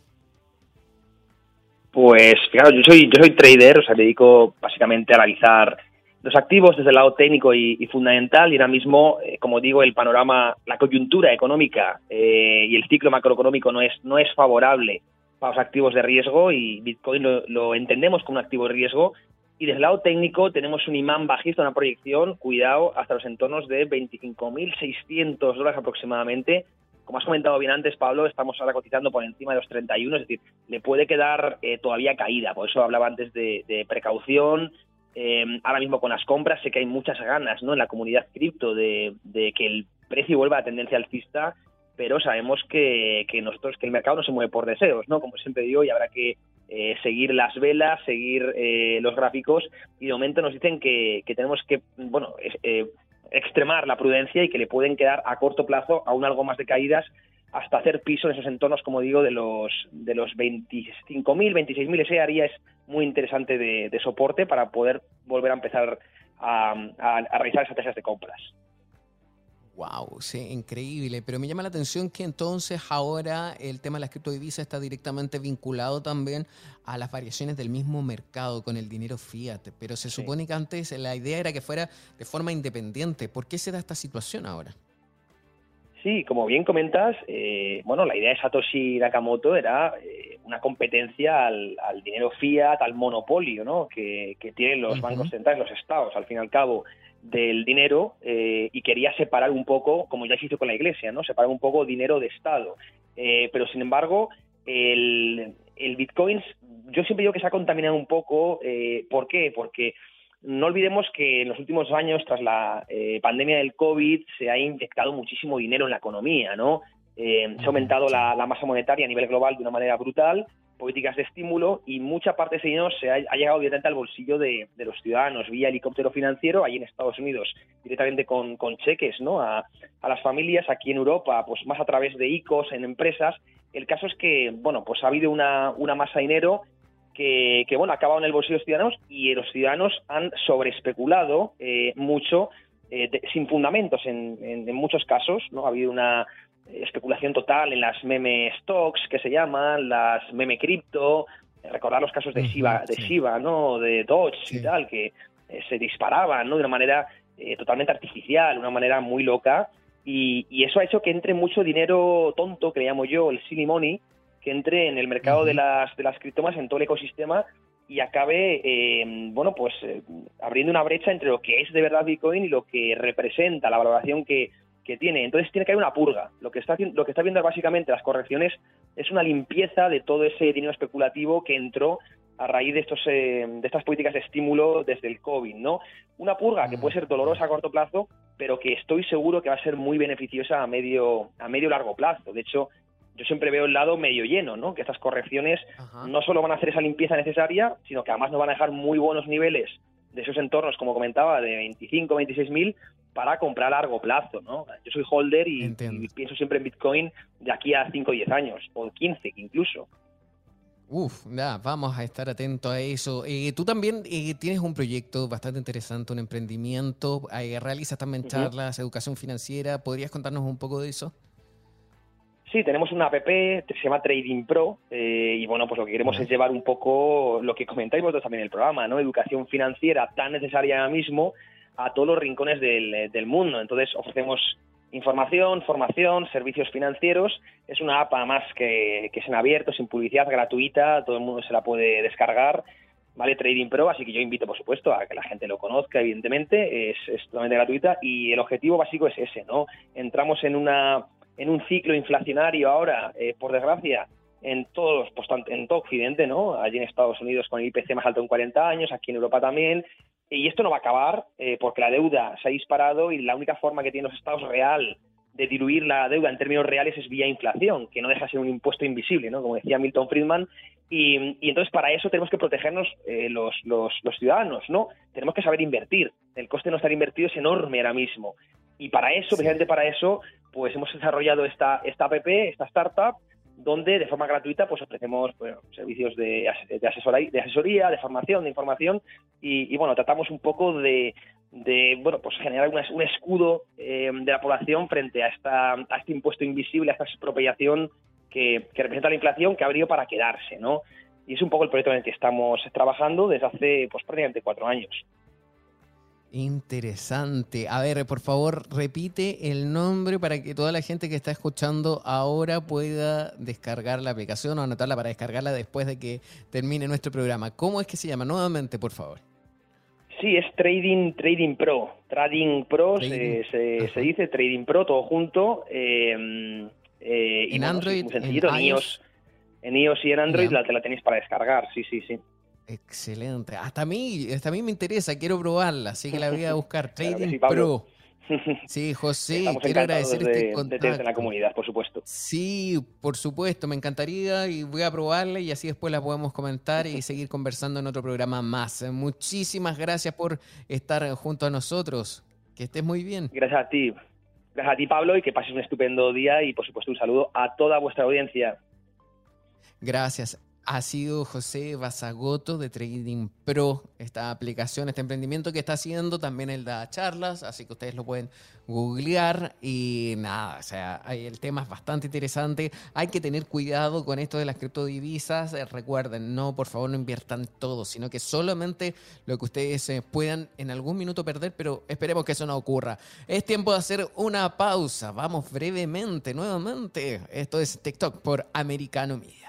Pues, claro, yo soy, yo soy trader, o sea, me dedico básicamente a analizar los activos desde el lado técnico y, fundamental y ahora mismo, eh, como digo, el panorama, la coyuntura económica y el ciclo macroeconómico no es, no es favorable para los activos de riesgo y Bitcoin lo, entendemos como un activo de riesgo. Y desde el lado técnico tenemos un imán bajista, una proyección, cuidado, hasta los entornos de 25.600 dólares aproximadamente. Como has comentado bien antes, Pablo, estamos ahora cotizando por encima de los 31, es decir, le puede quedar eh, todavía caída. Por eso hablaba antes de, precaución. Eh, ahora mismo con las compras sé que hay muchas ganas ¿no? en la comunidad cripto de, que el precio vuelva a tendencia alcista pero sabemos que, nosotros, que el mercado no se mueve por deseos, ¿no? Como siempre digo, y habrá que eh, seguir las velas, seguir eh, los gráficos, y de momento nos dicen que, tenemos que, bueno, extremar la prudencia y que le pueden quedar a corto plazo aún algo más de caídas hasta hacer piso en esos entornos, como digo, de los de los 25.000, 26.000. Ese área es muy interesante de, soporte para poder volver a empezar a, a realizar estrategias de compras. Wow, sí, increíble. Pero me llama la atención que entonces ahora el tema de las criptodivisas está directamente vinculado también a las variaciones del mismo mercado con el dinero fiat. Pero se supone que antes la idea era que fuera de forma independiente. ¿Por qué se da esta situación ahora? Sí, como bien comentas, eh, bueno, la idea de Satoshi Nakamoto era eh, una competencia al, dinero fiat, al monopolio, ¿no? Que, tienen los bancos centrales, los estados, al fin y al cabo del dinero eh, y quería separar un poco, como ya se hizo con la Iglesia, ¿no? Separar un poco dinero de Estado. Eh, pero sin embargo, el, el Bitcoin, yo siempre digo que se ha contaminado un poco. Eh, ¿Por qué? Porque no olvidemos que en los últimos años, tras la pandemia del COVID, se ha inyectado muchísimo dinero en la economía, ¿no? Se ha aumentado la, la masa monetaria a nivel global de una manera brutal políticas de estímulo y mucha parte de ese dinero se ha, llegado directamente al bolsillo de, los ciudadanos vía helicóptero financiero, ahí en Estados Unidos directamente con, cheques ¿no? A, las familias, aquí en Europa pues más a través de ICOs en empresas. El caso es que bueno pues ha habido una, una masa de dinero que, que, bueno ha acabado en el bolsillo de los ciudadanos y los ciudadanos han sobreespeculado eh, mucho eh, sin fundamentos en, en, muchos casos, ¿no? Ha habido una, especulación total en las meme stocks que se llaman, las meme cripto, recordar los casos de Shiba, de Shiba, ¿no? De Doge y tal, que eh, se disparaban, ¿no? De una manera eh, totalmente artificial, una manera muy loca. Y, eso ha hecho que entre mucho dinero tonto, que le llamo yo el silly money, que entre en el mercado de las de las criptomas, en todo el ecosistema y acabe, eh, bueno, pues abriendo una brecha entre lo que es de verdad Bitcoin y lo que representa la valoración que que tiene. Entonces tiene que haber una purga. Lo que está, lo que está viendo básicamente las correcciones es una limpieza de todo ese dinero especulativo que entró a raíz de, estos, eh, de estas políticas de estímulo desde el COVID, ¿no? Una purga que puede ser dolorosa a corto plazo, pero que estoy seguro que va a ser muy beneficiosa a medio a medio largo plazo. De hecho, yo siempre veo el lado medio lleno, ¿no? Que estas correcciones no solo van a hacer esa limpieza necesaria, sino que además nos van a dejar muy buenos niveles de esos entornos, como comentaba, de 25, 26 mil para comprar a largo plazo, ¿no? Yo soy holder y, pienso siempre en Bitcoin de aquí a 5 o 10 años, o 15 incluso. Uf, ya, vamos a estar atentos a eso. Eh, tú también eh, tienes un proyecto bastante interesante, un emprendimiento, eh, realizas también charlas, educación financiera. ¿Podrías contarnos un poco de eso? Sí, tenemos una app que se llama Trading Pro eh, y bueno, pues lo que queremos es llevar un poco lo que comentáis vosotros también en el programa, ¿no? Educación financiera tan necesaria ahora mismo a todos los rincones del, del mundo. Entonces ofrecemos información, formación, servicios financieros. Es una app más que, que es en abierto, sin publicidad, gratuita, todo el mundo se la puede descargar. Vale, Trading Pro, así que yo invito, por supuesto, a que la gente lo conozca, evidentemente, es, es totalmente gratuita y el objetivo básico es ese, ¿no? Entramos en una en un ciclo inflacionario ahora, eh, por desgracia, en todos pues, en todo Occidente, ¿no? Allí en Estados Unidos con el IPC más alto en 40 años, aquí en Europa también. Y esto no va a acabar eh, porque la deuda se ha disparado y la única forma que tienen los estados real de diluir la deuda en términos reales es vía inflación, que no deja de ser un impuesto invisible, ¿no? Como decía Milton Friedman. Y, entonces para eso tenemos que protegernos eh, los, los, los, ciudadanos, ¿no? Tenemos que saber invertir. El coste de no estar invertido es enorme ahora mismo. Y para eso, precisamente para eso, pues hemos desarrollado esta, esta app, esta startup, donde de forma gratuita pues ofrecemos servicios de, de, asesoría, de asesoría, de formación, de información y, bueno, tratamos un poco de, bueno, pues generar un escudo eh, de la población frente a, esta, a este impuesto invisible, a esta expropiación que, representa la inflación que ha venido para quedarse, ¿no? Y es un poco el proyecto en el que estamos trabajando desde hace pues prácticamente cuatro años. Interesante. A ver, por favor, repite el nombre para que toda la gente que está escuchando ahora pueda descargar la aplicación o anotarla para descargarla después de que termine nuestro programa. ¿Cómo es que se llama? Nuevamente, por favor. Sí, es Trading, Trading Pro. Trading Pro Se, se, dice Trading Pro, todo junto. Eh, eh, en Android, en, iOS. en iOS y en Android la, te la tenéis para descargar, sí, sí, sí. Excelente. Hasta a mí, hasta a mí me interesa, quiero probarla, así que la voy a buscar. Trading Pro. Sí, José, quiero agradecer este contacto. De la comunidad, por supuesto. Sí, por supuesto, me encantaría y voy a probarla y así después la podemos comentar y seguir conversando en otro programa más. Muchísimas gracias por estar junto a nosotros. Que estés muy bien. Gracias a ti. Gracias a ti, Pablo, y que pases un estupendo día y, por supuesto, un saludo a toda vuestra audiencia. Gracias ha sido José Basagoto de Trading Pro, esta aplicación, este emprendimiento que está haciendo. También él da charlas, así que ustedes lo pueden googlear. Y nada, o sea, el tema es bastante interesante. Hay que tener cuidado con esto de las criptodivisas. Eh, recuerden, no, por favor, no inviertan todo, sino que solamente lo que ustedes eh, puedan en algún minuto perder, pero esperemos que eso no ocurra. Es tiempo de hacer una pausa. Vamos brevemente, nuevamente. Esto es TikTok por Americano Media.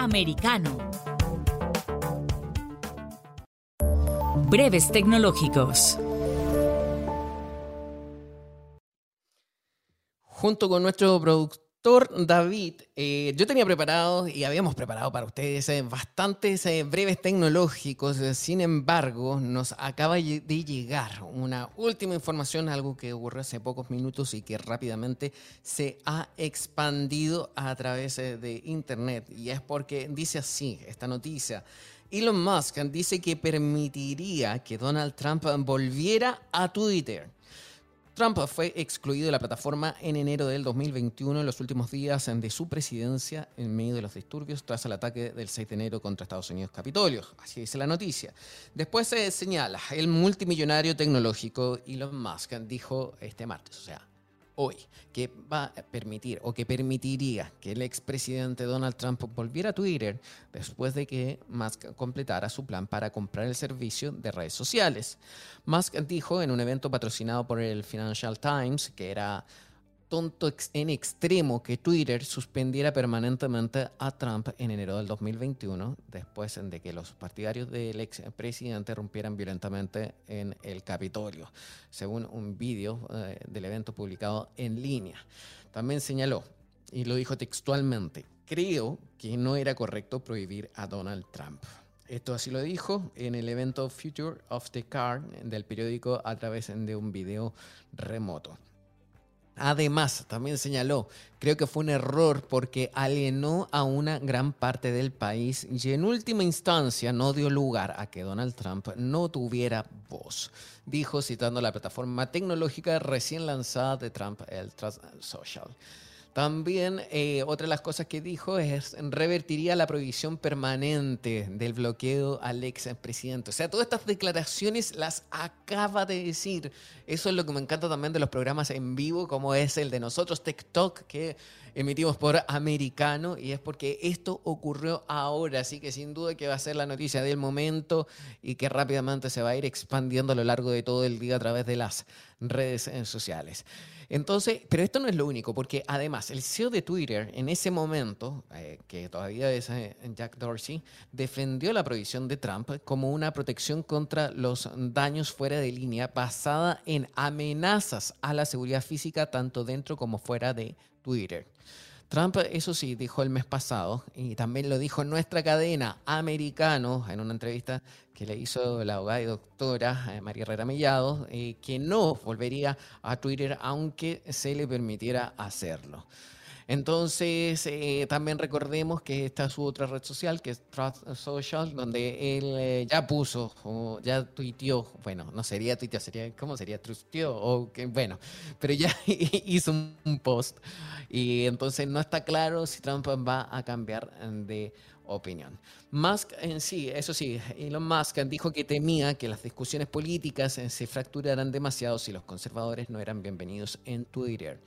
Americano. Breves tecnológicos. Junto con nuestro productor David, eh, yo tenía preparado y habíamos preparado para ustedes eh, bastantes eh, breves tecnológicos. Sin embargo, nos acaba de llegar una última información, algo que ocurrió hace pocos minutos y que rápidamente se ha expandido a través de Internet. Y es porque dice así esta noticia. Elon Musk dice que permitiría que Donald Trump volviera a Twitter. Trump fue excluido de la plataforma en enero del 2021 en los últimos días de su presidencia en medio de los disturbios tras el ataque del 6 de enero contra Estados Unidos Capitolio. Así dice la noticia. Después se señala, el multimillonario tecnológico Elon Musk dijo este martes, o sea, hoy que va a permitir o que permitiría que el expresidente Donald Trump volviera a Twitter después de que Musk completara su plan para comprar el servicio de redes sociales. Musk dijo en un evento patrocinado por el Financial Times que era tonto en extremo que Twitter suspendiera permanentemente a Trump en enero del 2021, después de que los partidarios del expresidente rompieran violentamente en el Capitolio, según un vídeo eh, del evento publicado en línea. También señaló, y lo dijo textualmente, creo que no era correcto prohibir a Donald Trump. Esto así lo dijo en el evento Future of the Car del periódico a través de un video remoto. Además, también señaló, creo que fue un error porque alienó a una gran parte del país y en última instancia no dio lugar a que Donald Trump no tuviera voz, dijo citando la plataforma tecnológica recién lanzada de Trump, el Trust Social. También eh, otra de las cosas que dijo es revertiría la prohibición permanente del bloqueo al ex presidente. O sea, todas estas declaraciones las acaba de decir. Eso es lo que me encanta también de los programas en vivo, como es el de nosotros, TikTok, que emitimos por americano, y es porque esto ocurrió ahora, así que sin duda que va a ser la noticia del momento y que rápidamente se va a ir expandiendo a lo largo de todo el día a través de las redes sociales. Entonces, pero esto no es lo único, porque además el CEO de Twitter en ese momento, eh, que todavía es eh, Jack Dorsey, defendió la prohibición de Trump como una protección contra los daños fuera de línea basada en amenazas a la seguridad física tanto dentro como fuera de Twitter. Trump, eso sí, dijo el mes pasado, y también lo dijo nuestra cadena americano, en una entrevista que le hizo la abogada y doctora eh, María Herrera Mellado, eh, que no volvería a Twitter aunque se le permitiera hacerlo. Entonces, eh, también recordemos que esta es su otra red social, que es Trust Social, donde él eh, ya puso, o ya tuiteó, bueno, no sería tuiteó, sería, ¿cómo sería? Trusteó, o que, bueno, pero ya hizo un post. Y entonces no está claro si Trump va a cambiar de opinión. Musk en sí, eso sí, Elon Musk dijo que temía que las discusiones políticas eh, se fracturaran demasiado si los conservadores no eran bienvenidos en Twitter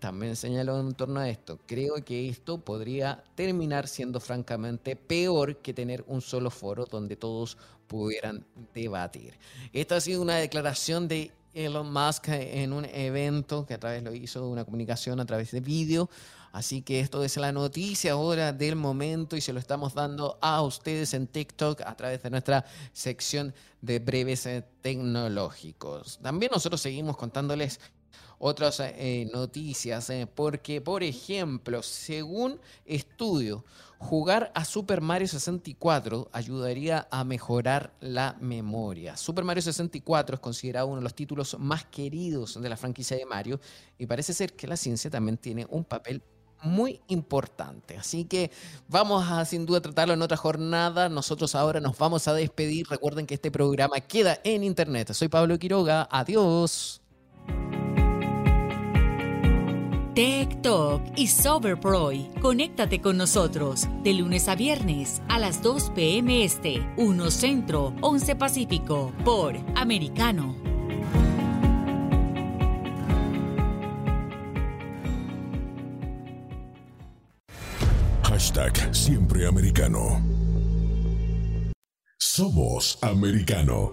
también señaló en torno a esto, creo que esto podría terminar siendo francamente peor que tener un solo foro donde todos pudieran debatir. Esta ha sido una declaración de Elon Musk en un evento que a través lo hizo una comunicación a través de vídeo. Así que esto es la noticia ahora del momento y se lo estamos dando a ustedes en TikTok a través de nuestra sección de breves tecnológicos. También nosotros seguimos contándoles otras eh, noticias, eh, porque por ejemplo, según estudio, jugar a Super Mario 64 ayudaría a mejorar la memoria. Super Mario 64 es considerado uno de los títulos más queridos de la franquicia de Mario y parece ser que la ciencia también tiene un papel muy importante. Así que vamos a sin duda tratarlo en otra jornada. Nosotros ahora nos vamos a despedir. Recuerden que este programa queda en internet. Soy Pablo Quiroga. Adiós. Tech Talk y Soberproy. Conéctate con nosotros de lunes a viernes a las 2 p.m. Este, 1 Centro, 11 Pacífico, por Americano. Hashtag siempre americano. Somos americano.